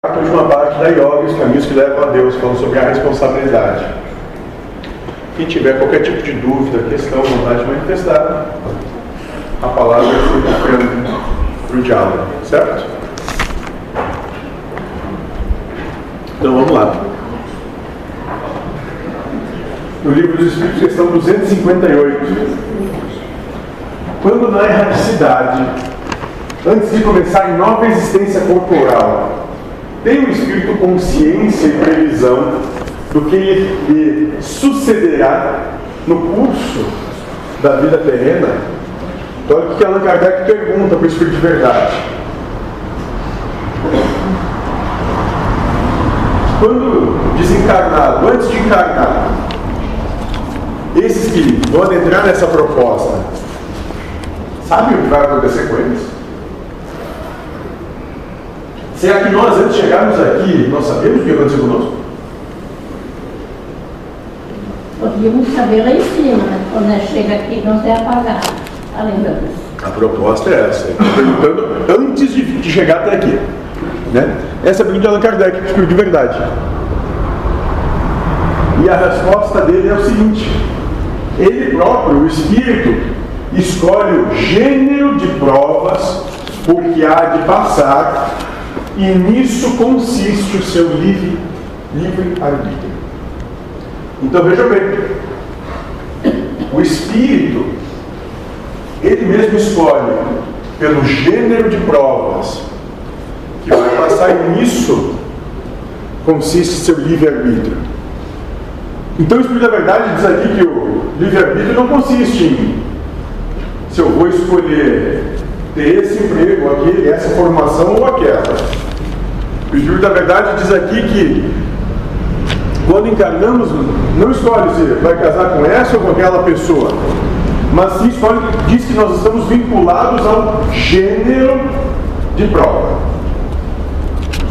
a última parte da yoga, os caminhos que levam a Deus, falando sobre a responsabilidade. Quem tiver qualquer tipo de dúvida, questão, vontade de manifestar, a palavra é sempre para o diálogo, certo? Então vamos lá. No livro dos Espíritos, questão 258. Quando na erraticidade, antes de começar em nova existência corporal, tem o espírito consciência e previsão do que lhe sucederá no curso da vida terrena? Então, olha o que Allan Kardec pergunta para o espírito de verdade. Quando desencarnado, antes de encarnar, esses que vão entrar nessa proposta, sabem o que vai acontecer com eles? Será que nós, antes de chegarmos aqui, nós sabemos o que aconteceu conosco? Podíamos saber lá em cima, né? quando nós chega aqui, nós é apagado. Está lembrando? A proposta é essa. Estou perguntando antes de, de, chegar até aqui. Né? Essa é a pergunta de Allan Kardec, de verdade. E a resposta dele é o seguinte: ele próprio, o espírito, escolhe o gênero de provas por que há de passar, e nisso consiste o seu livre, livre arbítrio. Então veja bem, o espírito, ele mesmo escolhe pelo gênero de provas que vai passar, e nisso consiste seu livre-arbítrio. Então o Espírito da Verdade diz aqui que o livre-arbítrio não consiste em se eu vou escolher ter esse emprego, aquele, essa formação ou aquela. O Espírito da Verdade diz aqui que quando encarnamos, não escolhe se vai casar com essa ou com aquela pessoa, mas sim escolhe, diz que nós estamos vinculados ao gênero de prova.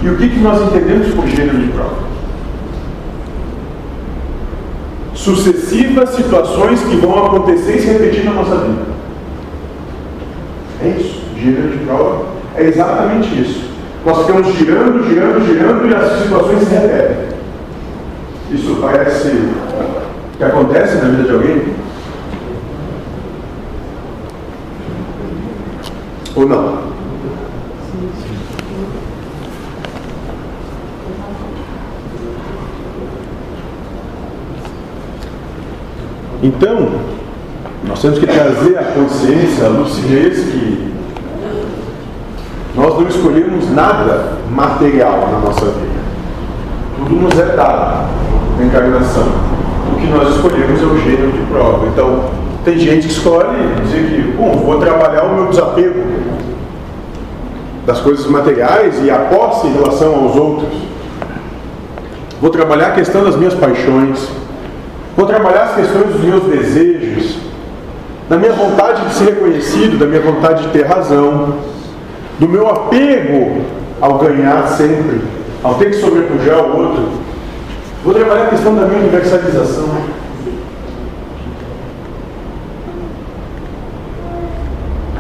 E o que, que nós entendemos por gênero de prova? Sucessivas situações que vão acontecer e se repetir na nossa vida. É isso. Gênero de prova é exatamente isso. Nós ficamos girando, girando, girando e as situações se repetem. Isso parece que acontece na vida de alguém? Ou não? Então, nós temos que trazer a consciência, a lucidez que nós não escolhemos nada material na nossa vida. Tudo nos é dado na encarnação. O que nós escolhemos é o gênero de prova. Então, tem gente que escolhe dizer que, bom, vou trabalhar o meu desapego das coisas materiais e a posse em relação aos outros. Vou trabalhar a questão das minhas paixões. Vou trabalhar as questões dos meus desejos da minha vontade de ser reconhecido, da minha vontade de ter razão, do meu apego ao ganhar sempre, ao ter que sobrepujar o outro. Vou trabalhar a questão da minha universalização.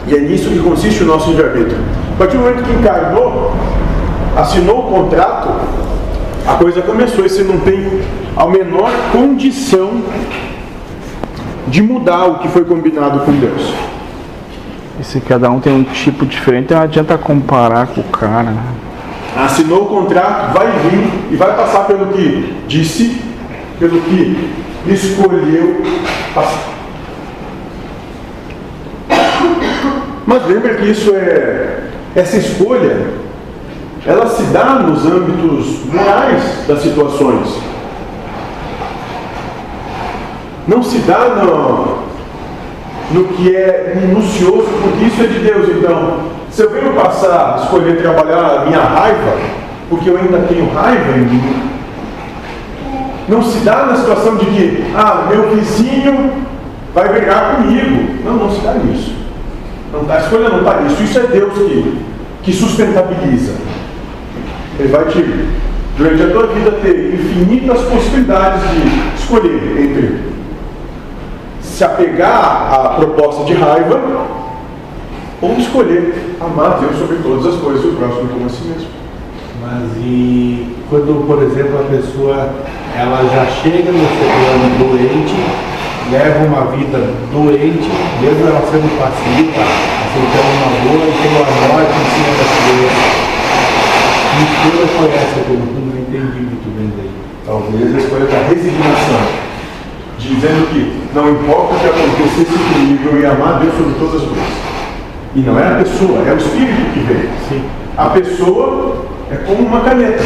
E é nisso que consiste o nosso livre-arbítrio. A partir do momento que encarnou, assinou o contrato, a coisa começou e você não tem a menor condição de mudar o que foi combinado com Deus. E se cada um tem um tipo diferente, não adianta comparar com o cara. Né? Assinou o contrato, vai vir e vai passar pelo que disse, pelo que escolheu passar. Mas lembra que isso é essa escolha, ela se dá nos âmbitos morais das situações não se dá no, no que é minucioso, porque isso é de Deus. Então, se eu venho passar, escolher trabalhar a minha raiva, porque eu ainda tenho raiva em mim, não se dá na situação de que, ah, meu vizinho vai brigar comigo. Não, não se dá nisso. Não, a escolha não está nisso. Isso é Deus que, que sustentabiliza. Ele vai te, durante a tua vida, ter infinitas possibilidades de escolher entre se apegar à proposta de raiva ou escolher amar Deus sobre todas as coisas e o próximo como a si mesmo. Mas e quando, por exemplo, a pessoa ela já chega no plano doente, leva uma vida doente, mesmo ela sendo passiva, aceitando uma boa e tem uma morte em cima da doença. Foi essa que eu não entendi muito bem daí? Talvez a escolha da resignação, dizendo que não importa o que acontecesse comigo, eu ia amar Deus sobre todas as coisas. E não é a pessoa, é o Espírito que veio. Sim. A pessoa é como uma caneta.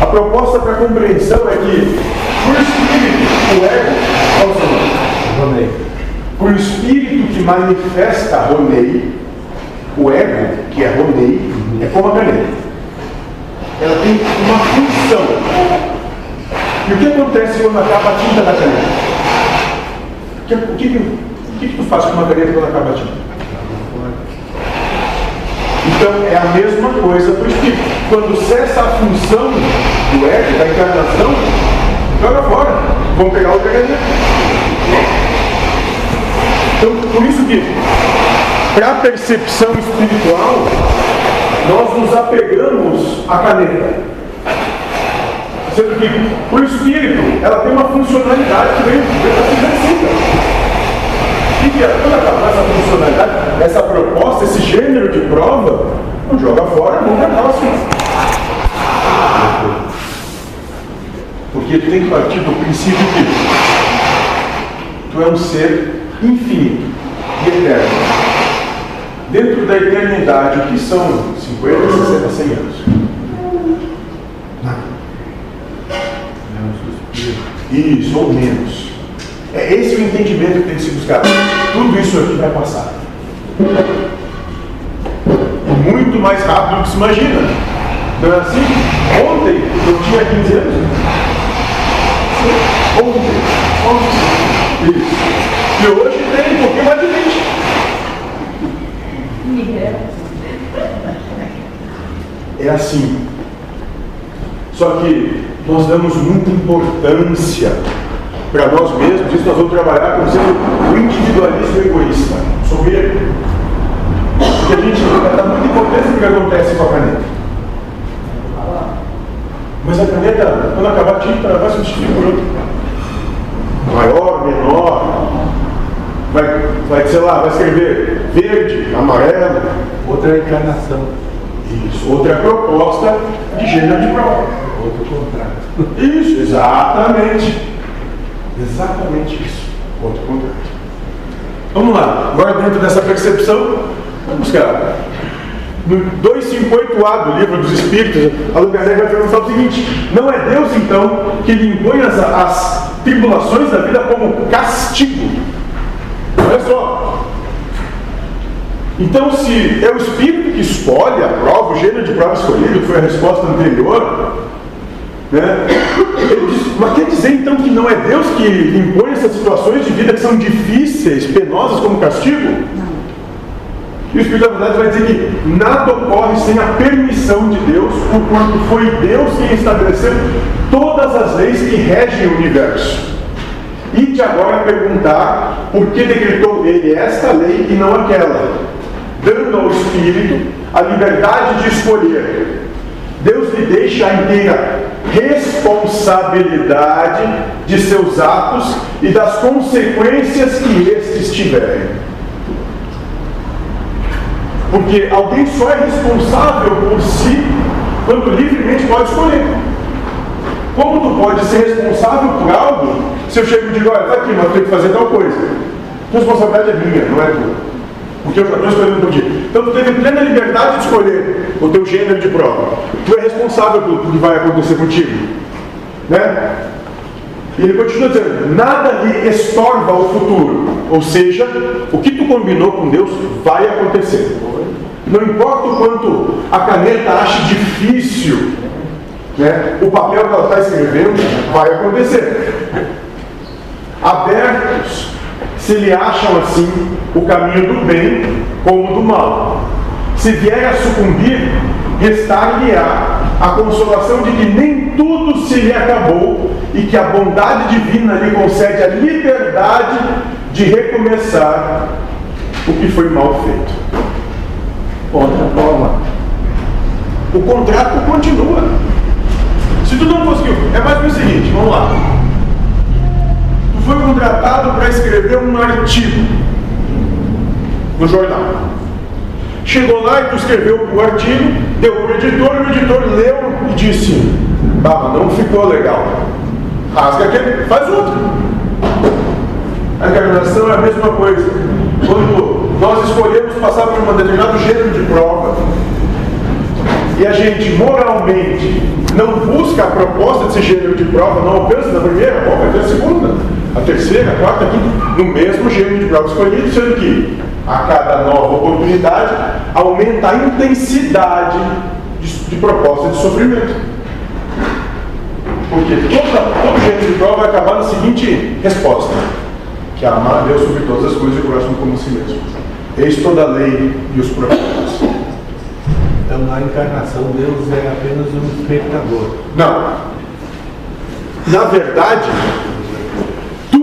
A proposta para compreensão é que por espírito, o ego? Ronei. Por espírito que manifesta Ronei, o ego, que é Ronei, é como a caneta. Ela tem uma função. E o que acontece quando acaba a tinta da caneta? O que, o que, que tu faz com uma caneta quando acaba a tinta? Então é a mesma coisa para o espírito. Quando cessa a função do ego, da encarnação, joga fora. Vamos pegar outra caneta. Então, por isso que, para a percepção espiritual, nós nos apegamos à caneta. Sendo que, por espírito, ela tem uma funcionalidade que vem da necessita. E que toda essa funcionalidade, essa proposta, esse gênero de prova, não joga fora, nunca é próximo. Porque tem que partir do princípio que tu é um ser infinito e eterno. Dentro da eternidade, o que são 50, 60, 100 anos? Nada. Isso, ou menos. É esse o entendimento que tem que se buscar. Tudo isso aqui vai passar. Muito mais rápido do que se imagina. Não é assim? Ontem eu tinha 15 anos. Ontem. Ontem. Isso. E hoje tem um pouquinho mais de 20. É assim. Só que nós damos muita importância para nós mesmos, isso nós vamos trabalhar como sendo o individualismo egoísta, soberbo. Porque a gente dá muita importância no que acontece com a caneta. Mas a caneta, quando acabar a tinta, vai substituir por outra. Maior, menor. Vai, vai, sei lá, vai escrever verde, amarelo. Outra encarnação. Isso, outra proposta de gênero de prova. Outro contrato. Isso, exatamente. Exatamente isso. Outro contrato. Vamos lá, agora dentro dessa percepção, vamos buscar. No 258A do livro dos Espíritos, Allan Kardec vai perguntar o seguinte: não é Deus então que lhe impõe as, as tribulações da vida como castigo? Olha só. Então, se é o Espírito que escolhe a prova, o gênero de prova escolhido, que foi a resposta anterior, né? Diz, mas quer dizer então que não é Deus que impõe essas situações de vida que são difíceis, penosas como castigo? E o Espírito da Verdade vai dizer que nada ocorre sem a permissão de Deus, porquanto foi Deus quem estabeleceu todas as leis que regem o universo. E de agora perguntar por que decretou ele esta lei e não aquela, dando ao Espírito a liberdade de escolher. Deus lhe deixa a inteira responsabilidade de seus atos e das consequências que estes tiverem. Porque alguém só é responsável por si quando livremente pode escolher. Como tu pode ser responsável por algo se eu chego e digo, olha, tá aqui, mas eu tenho que fazer tal coisa. Responsabilidade é minha, não é tua. Porque eu já estou escolhendo por ti. Então tu teve plena liberdade de escolher o teu gênero de prova. Tu é responsável pelo que vai acontecer contigo. Né? E ele continua dizendo, nada lhe estorva o futuro. Ou seja, o que tu combinou com Deus vai acontecer. Não importa o quanto a caneta ache difícil, né? o papel que ela está escrevendo vai acontecer. Abertos se lhe acham assim o caminho do bem como do mal. Se vier a sucumbir, restar-lhe-á a consolação de que nem tudo se lhe acabou e que a bondade divina lhe concede a liberdade de recomeçar o que foi mal feito. Outra prova. O contrato continua. Se tu não conseguiu, é mais o seguinte, vamos lá. Foi contratado para escrever um artigo no jornal. Chegou lá e escreveu o artigo, deu para o editor, o editor leu e disse, ah, não ficou legal. Rasga aquele, faz outro. A encarnação é a mesma coisa. Quando nós escolhemos passar por um determinado gênero de prova, e a gente moralmente não busca a proposta desse gênero de prova, não alcança na primeira, bom, vai ter a segunda, a terceira, a quarta, a quinta, no mesmo gênero de prova escolhido, sendo que a cada nova oportunidade aumenta a intensidade de, de proposta de sofrimento. Porque toda, todo gênero de prova vai acabar na seguinte resposta: que é amar a Deus sobre todas as coisas e o próximo como si mesmo. Eis toda a lei e os profetas. Então, na encarnação, Deus é apenas um espectador. Não. Na verdade,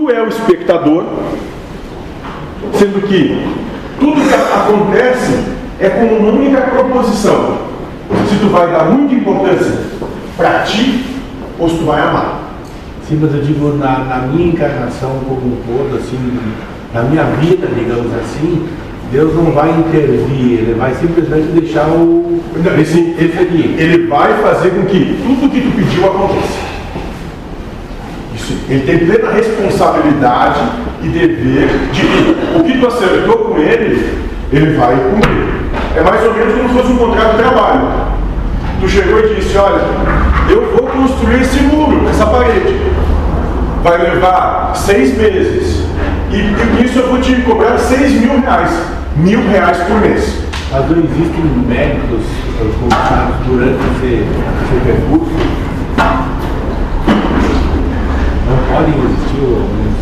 tu é o espectador, sendo que tudo que acontece é como uma única proposição. Se tu vai dar muita importância para ti ou se tu vai amar. Sim, mas eu digo, na, na minha encarnação como um todo, assim, na minha vida, digamos assim, Deus não vai intervir, ele vai simplesmente deixar o. Esse, ele, ele vai fazer com que tudo que tu pediu aconteça. Isso, ele tem plena responsabilidade e dever de que o que tu acertou com ele, ele vai cumprir. É mais ou menos como se fosse um contrato de trabalho. Tu chegou e disse, olha, eu vou construir esse muro, essa parede. Vai levar seis meses. E, e nisso eu vou te cobrar seis mil reais. Mil reais por mês. Mas não existem méritos conquistados durante esse, esse percurso? Podem existir alguns.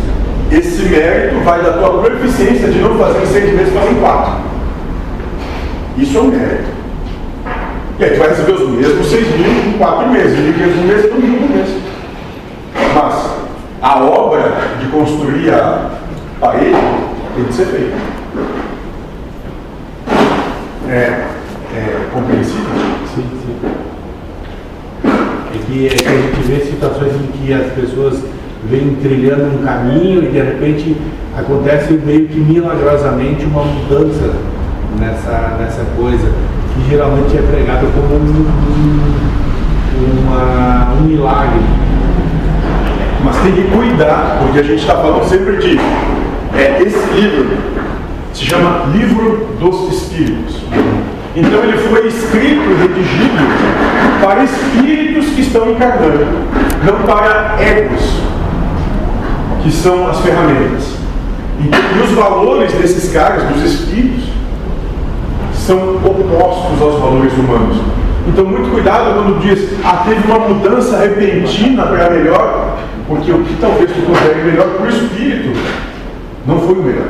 Esse mérito vai da tua proficiência de não fazer em seis meses, fazer em quatro. Isso é um mérito. E aí tu vai receber os mesmos seis mil em quatro meses, mil quinhentos por mês, todo mundo por mês. Mas a obra de construir a parede tem que ser feita. É, é compreensível? Sim, sim. É que, é que a gente vê situações em que as pessoas vêm trilhando um caminho e de repente acontece meio que milagrosamente uma mudança nessa, nessa coisa, que geralmente é pregado como um, um, uma, um milagre. Mas tem que cuidar, porque a gente está falando sempre de. É, esse livro se chama Livro dos Espíritos. Então ele foi escrito, redigido para espíritos que estão encarnando, não para egos, que são as ferramentas. Então, e os valores desses caras, dos espíritos, são opostos aos valores humanos. Então, muito cuidado quando diz, ah, teve uma mudança repentina para melhor, porque o que talvez tu considere melhor para o espírito não foi o melhor.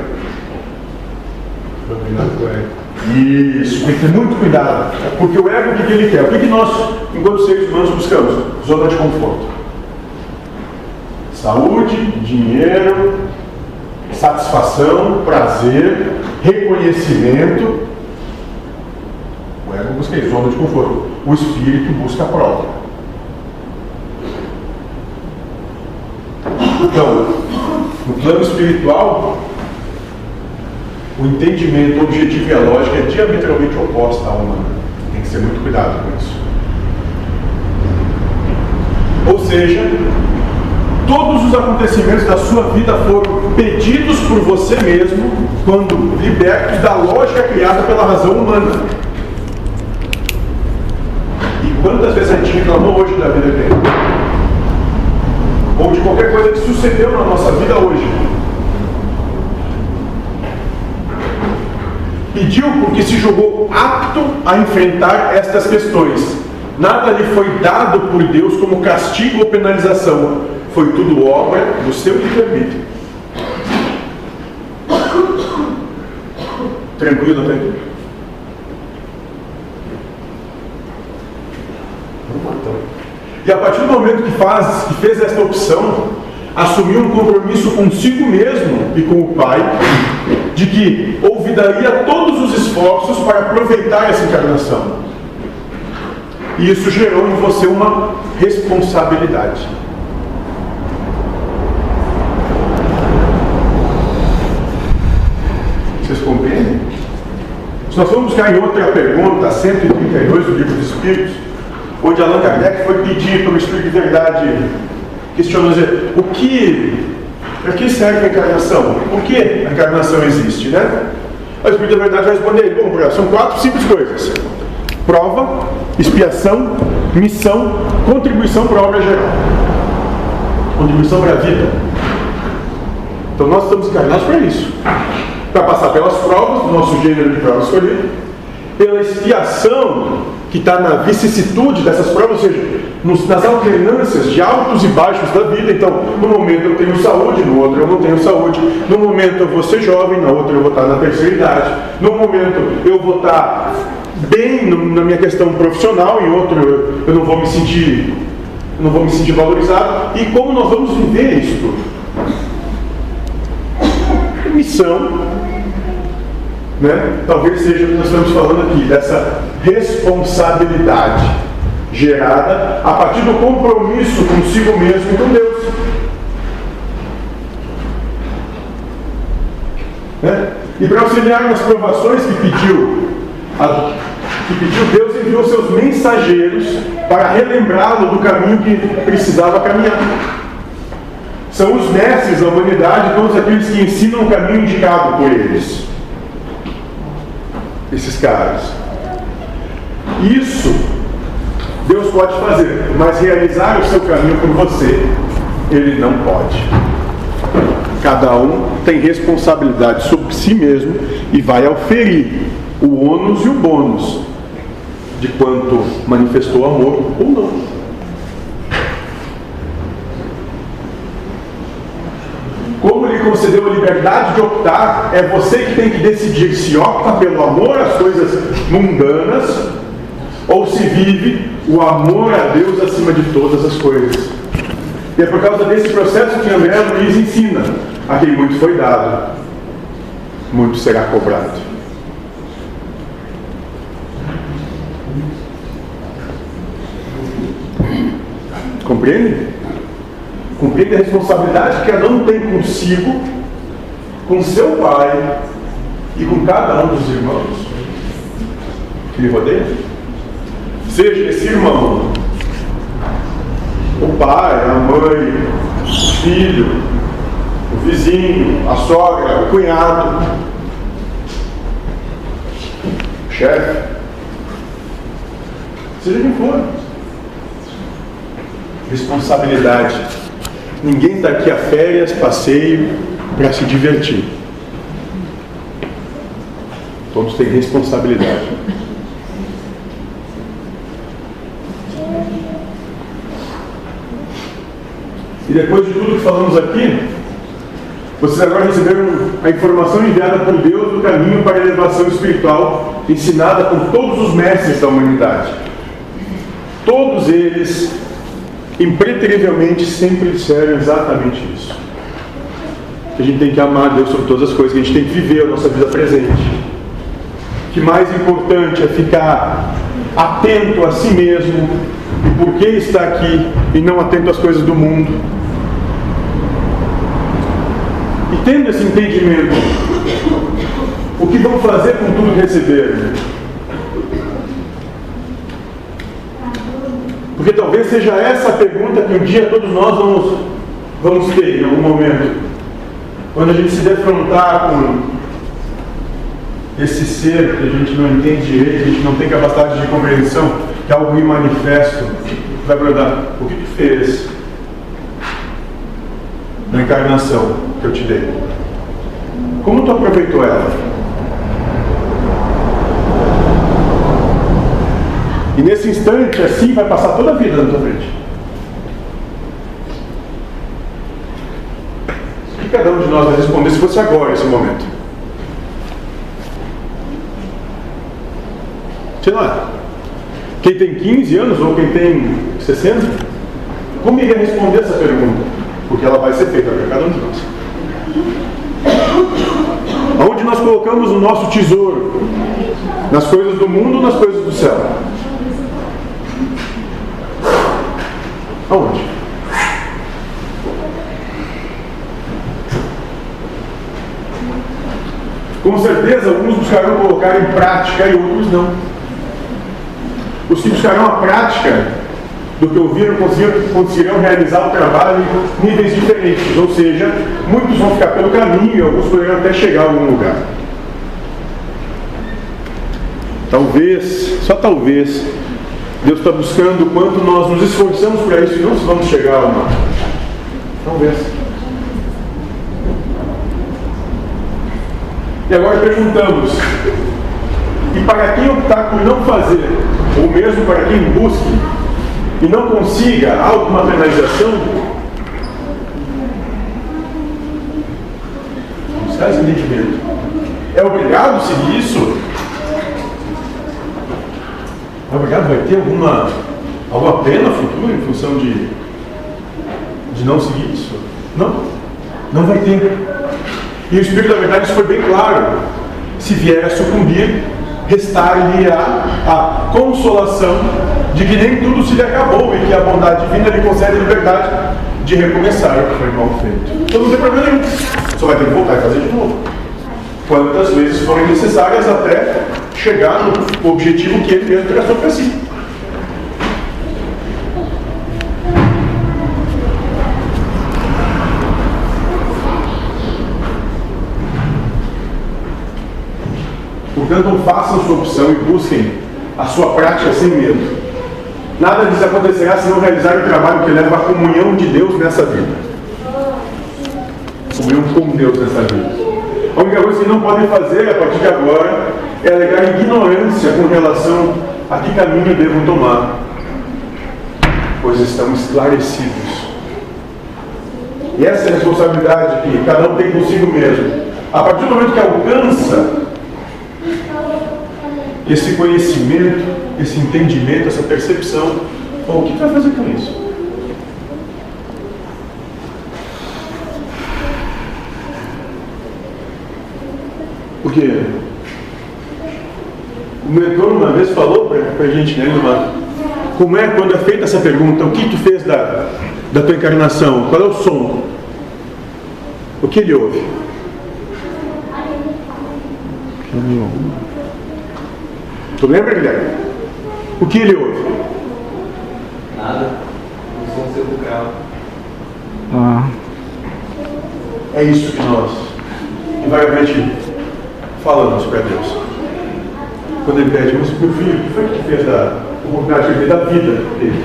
Isso, tem que ter muito cuidado. Porque o ego, o que, que ele quer? O que, que nós, enquanto seres humanos, buscamos? Zona de conforto. Saúde, dinheiro, satisfação, prazer, reconhecimento. O ego busca isso, zona de conforto. O espírito busca a prova. Então, no plano espiritual, o entendimento, objetivo e a lógica é diametralmente oposta à humana. Tem que ser muito cuidado com isso. Ou seja, todos os acontecimentos da sua vida foram pedidos por você mesmo quando libertos da lógica criada pela razão humana. E quantas vezes a gente reclamou hoje da vida eterna? Ou de qualquer coisa que sucedeu na nossa vida hoje. Pediu porque se julgou apto a enfrentar estas questões. Nada lhe foi dado por Deus como castigo ou penalização. Foi tudo obra do seu livre-arbítrio. Tranquilo até aqui? E a partir do momento que faz, que fez esta opção, assumiu um compromisso consigo mesmo e com o Pai, de que ou convidaria todos os esforços para aproveitar essa encarnação. E isso gerou em você uma responsabilidade. Vocês compreendem? Se nós vamos buscar em outra pergunta, 132 do Livro dos Espíritos, onde Allan Kardec foi pedir para o Espírito de Verdade, questionando o que, para que serve a encarnação? Por que a encarnação existe, né? O Espírito da Verdade vai responder, bom, são quatro simples coisas. Prova, expiação, missão, contribuição para a obra geral. Contribuição para a vida. Então nós estamos encarnados para isso. Para passar pelas provas, nosso gênero de prova escolhido, pela expiação que está na vicissitude dessas provas, ou seja, nos, nas alternâncias de altos e baixos da vida. Então, no momento eu tenho saúde, no outro eu não tenho saúde. No momento eu vou ser jovem, na outra eu vou estar na terceira idade. No momento eu vou estar bem na minha questão profissional, em outro eu, eu não vou me sentir não vou me sentir valorizado. E como nós vamos viver isso tudo? Missão, né? talvez seja o que nós estamos falando aqui, dessa responsabilidade gerada a partir do compromisso consigo mesmo e com Deus. Né? E para auxiliar nas provações que pediu, a, que pediu Deus enviou seus mensageiros para relembrá-lo do caminho que precisava caminhar. São os mestres da humanidade, todos aqueles que ensinam o caminho indicado por eles esses caras. Isso Deus pode fazer, mas realizar o seu caminho por você, Ele não pode. Cada um tem responsabilidade sobre si mesmo e vai auferir o ônus e o bônus de quanto manifestou amor ou não. Como lhe concedeu a liberdade de optar, é você que tem que decidir se opta pelo amor às coisas mundanas ou se vive o amor a Deus acima de todas as coisas. E é por causa desse processo que André Luiz ensina: a quem muito foi dado, muito será cobrado. Compreende? Cumprir a responsabilidade que cada um tem consigo, com seu pai e com cada um dos irmãos que lhe rodeiam. Seja esse irmão, o pai, a mãe, o filho, o vizinho, a sogra, o cunhado, o chefe, seja quem for. Responsabilidade Ninguém está aqui a férias, passeio, para se divertir. Todos têm responsabilidade. E depois de tudo que falamos aqui, vocês agora receberam a informação enviada por Deus do caminho para a elevação espiritual, ensinada por todos os mestres da humanidade. Todos eles impreterivelmente sempre disseram exatamente isso. Que a gente tem que amar Deus sobre todas as coisas, que a gente tem que viver a nossa vida presente. Que mais importante é ficar atento a si mesmo e por que está aqui e não atento às coisas do mundo. E tendo esse entendimento, o que vão fazer com tudo que receberam? Porque talvez seja essa a pergunta que um dia todos nós vamos, vamos ter em algum momento. Quando a gente se defrontar com esse ser que a gente não entende direito, a gente não tem capacidade de compreensão, que é algo imanifesto, vai perguntar: o que tu fez na encarnação que eu te dei? Como tu aproveitou ela? E nesse instante, assim, vai passar toda a vida na tua frente. O que cada um de nós vai responder se fosse agora, esse momento? Sei lá. Quem tem 15 anos ou quem tem 60? Como iria responder essa pergunta? Porque ela vai ser feita para cada um de nós. Aonde nós colocamos o nosso tesouro? Nas coisas do mundo ou nas coisas do céu? Aonde? Com certeza, alguns buscarão colocar em prática e outros não. Os que buscarão a prática do que ouviram conseguirão realizar o trabalho em níveis diferentes, ou seja, muitos vão ficar pelo caminho e alguns poderão até chegar a algum lugar. Talvez, só talvez, Deus está buscando o quanto nós nos esforçamos para isso e não vamos chegar lá. Talvez. E agora perguntamos: e para quem optar por não fazer, ou mesmo para quem busque e não consiga alguma penalização, buscar esse entendimento. É obrigado seguir isso? É obrigado? Vai ter alguma, alguma pena futura em função de, de não seguir isso? Não, não vai ter. E o Espírito da Verdade isso foi bem claro. Se vier a sucumbir, restar-lhe a, a consolação de que nem tudo se lhe acabou e que a bondade divina lhe concede liberdade de recomeçar o que foi mal feito. Então não tem problema nenhum. Só vai ter que voltar e fazer de novo. Quantas vezes forem necessárias até chegar no objetivo que ele mesmo traçou para si. Portanto, façam sua opção e busquem a sua prática sem medo. Nada disso acontecerá se não realizar o trabalho que leva à comunhão de Deus nessa vida. Comunhão com Deus nessa vida. A única coisa que não podem fazer a partir de agora é alegar ignorância com relação a que caminho devo tomar, pois estão esclarecidos. E essa é a responsabilidade que cada um tem consigo mesmo. A partir do momento que alcança esse conhecimento, esse entendimento, essa percepção. Bom, o que vai fazer com isso? Porque mentor uma vez falou para a gente, né, Numa, como é quando é feita essa pergunta, o que tu fez da, da tua encarnação? Qual é o som? O que ele ouve? Ele ouve. Tu lembra, Guilherme? O que ele ouve? Nada. O som sepulcral. Ah. É isso que nós, invariavelmente, falamos para Deus. Quando ele pede, mas meu filho, o que foi que fez da oportunidade da vida dele?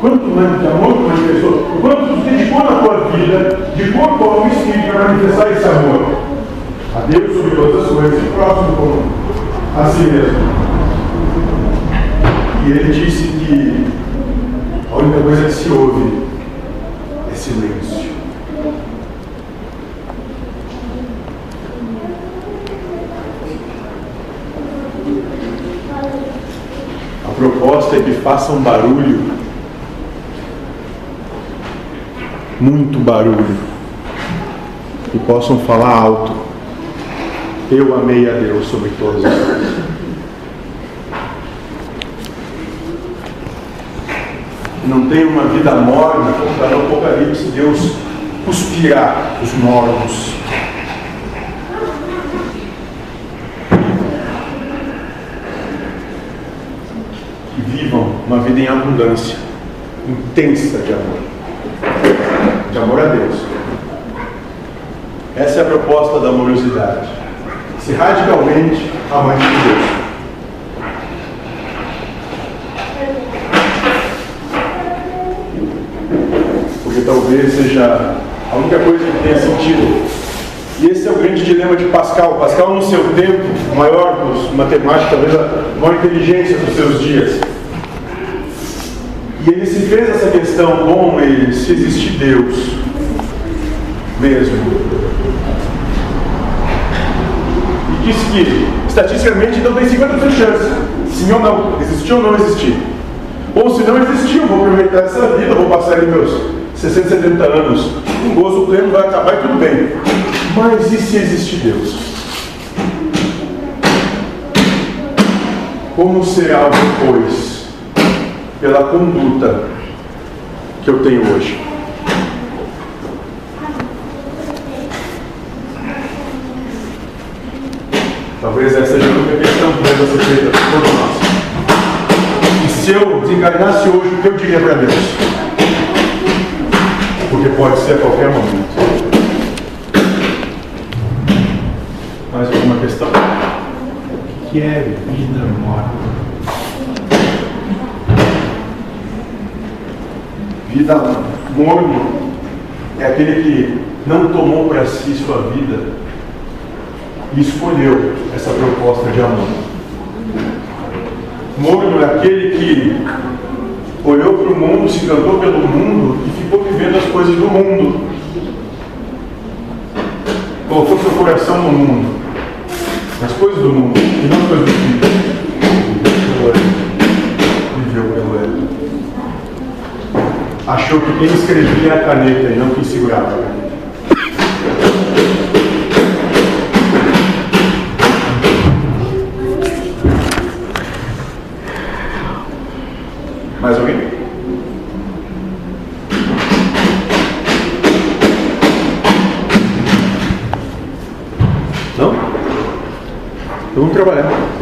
Quanto mais de amor tu manifestou? Quanto tu dedicou na tua vida, de corpo, alma e espírito, para manifestar esse amor? A Deus sobre todas as coisas e próximo como a si mesmo. E ele disse que a única coisa que se ouve é silêncio. A proposta é que façam barulho, muito barulho, e possam falar alto eu amei a Deus sobre todas as coisas. Não tem uma vida morna, como está no Apocalipse, Deus cuspirá os mortos. Que vivam uma vida em abundância, intensa de amor. De amor a Deus. Essa é a proposta da amorosidade ser radicalmente amante de Deus. Porque talvez seja a única coisa que tenha sentido. E esse é o grande dilema de Pascal. Pascal, no seu tempo, maior dos matemáticos, talvez a maior inteligência dos seus dias. E ele se fez essa questão, bom, se existe Deus mesmo, disse que, estatisticamente, então tem 50% de chance, sim ou não, existir ou não existir. Ou se não existir, eu vou aproveitar essa vida, vou passar ali meus 60, 70 anos, um gozo pleno vai acabar e tudo bem. Mas e se existe Deus? Como será depois, pela conduta que eu tenho hoje? Talvez essa seja a única questão que deve ser feita por todos nós. E se eu desencarnasse hoje, o que eu diria para Deus? Porque pode ser a qualquer momento. Mais alguma questão? O que é vida morta? Vida morno é aquele que não tomou para si sua vida e escolheu essa proposta de amor. Morno é aquele que olhou para o mundo, se encantou pelo mundo e ficou vivendo as coisas do mundo. Colocou seu coração no mundo, nas coisas do mundo e não nas coisas do. Achou que quem escrevia a caneta e não quem segurava. Mais alguém? Não? Então vamos trabalhar.